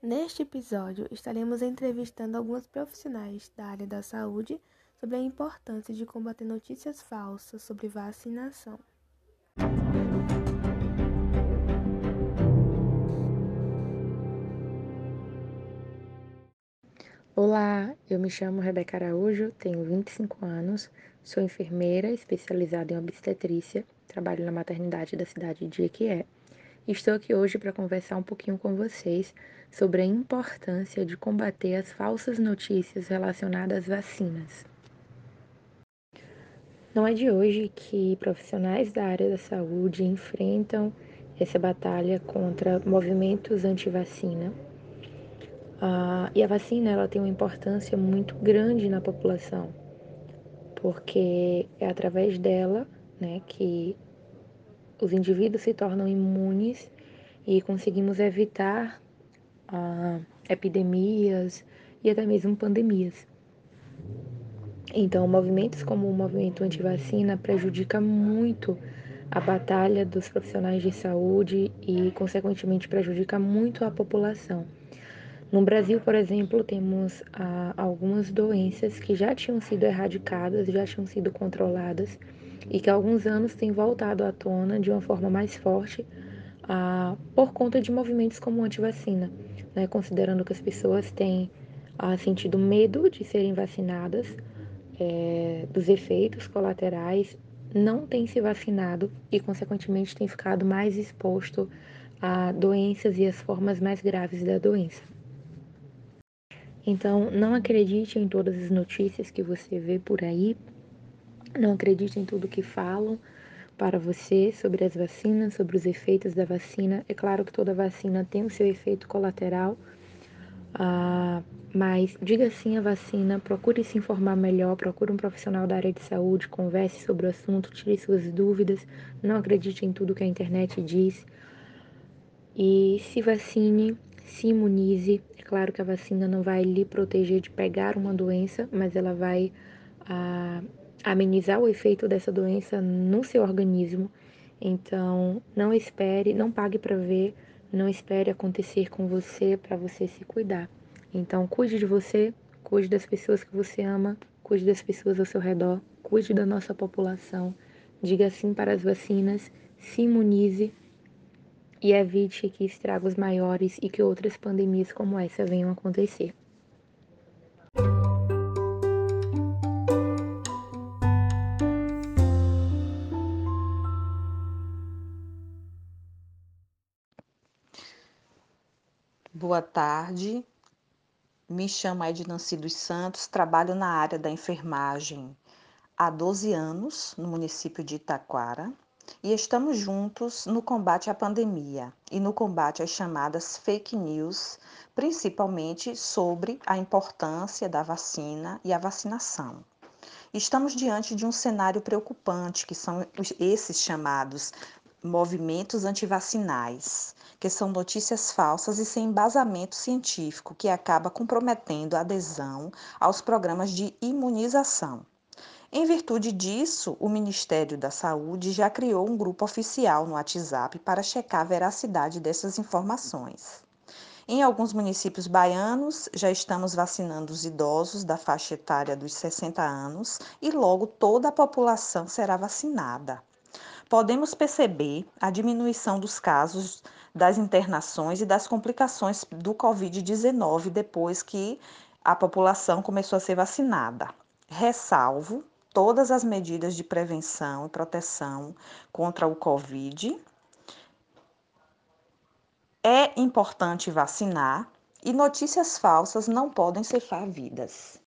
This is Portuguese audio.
Neste episódio, estaremos entrevistando alguns profissionais da área da saúde sobre a importância de combater notícias falsas sobre vacinação. Olá, eu me chamo Rebeca Araújo, tenho 25 anos, sou enfermeira especializada em obstetrícia, trabalho na maternidade da cidade de Equié. Estou aqui hoje para conversar um pouquinho com vocês sobre a importância de combater as falsas notícias relacionadas às vacinas. Não é de hoje que profissionais da área da saúde enfrentam essa batalha contra movimentos anti-vacina ah, e a vacina ela tem uma importância muito grande na população, porque é através dela né, que os indivíduos se tornam imunes e conseguimos evitar ah, epidemias e até mesmo pandemias. Então, movimentos como o movimento anti-vacina prejudica muito a batalha dos profissionais de saúde e, consequentemente, prejudica muito a população. No Brasil, por exemplo, temos ah, algumas doenças que já tinham sido erradicadas, já tinham sido controladas e que há alguns anos têm voltado à tona de uma forma mais forte ah, por conta de movimentos como anti-vacina, né? considerando que as pessoas têm ah, sentido medo de serem vacinadas, é, dos efeitos colaterais, não têm se vacinado e, consequentemente, têm ficado mais exposto a doenças e as formas mais graves da doença. Então, não acredite em todas as notícias que você vê por aí, não acredite em tudo que falam para você sobre as vacinas, sobre os efeitos da vacina. É claro que toda vacina tem o seu efeito colateral, ah, mas diga sim à vacina, procure se informar melhor, procure um profissional da área de saúde, converse sobre o assunto, tire suas dúvidas, não acredite em tudo que a internet diz e se vacine se imunize. É claro que a vacina não vai lhe proteger de pegar uma doença, mas ela vai ah, amenizar o efeito dessa doença no seu organismo. Então, não espere, não pague para ver, não espere acontecer com você para você se cuidar. Então, cuide de você, cuide das pessoas que você ama, cuide das pessoas ao seu redor, cuide da nossa população. Diga sim para as vacinas, se imunize e evite que estragos maiores e que outras pandemias como essa venham a acontecer. Boa tarde, me chamo Ednancy dos Santos, trabalho na área da enfermagem há 12 anos no município de Itaquara e estamos juntos no combate à pandemia e no combate às chamadas fake news, principalmente sobre a importância da vacina e a vacinação. Estamos diante de um cenário preocupante, que são esses chamados movimentos antivacinais, que são notícias falsas e sem embasamento científico, que acaba comprometendo a adesão aos programas de imunização. Em virtude disso, o Ministério da Saúde já criou um grupo oficial no WhatsApp para checar a veracidade dessas informações. Em alguns municípios baianos, já estamos vacinando os idosos da faixa etária dos 60 anos e logo toda a população será vacinada. Podemos perceber a diminuição dos casos das internações e das complicações do Covid-19 depois que a população começou a ser vacinada. Ressalvo todas as medidas de prevenção e proteção contra o Covid. É importante vacinar e notícias falsas não podem ceifar vidas.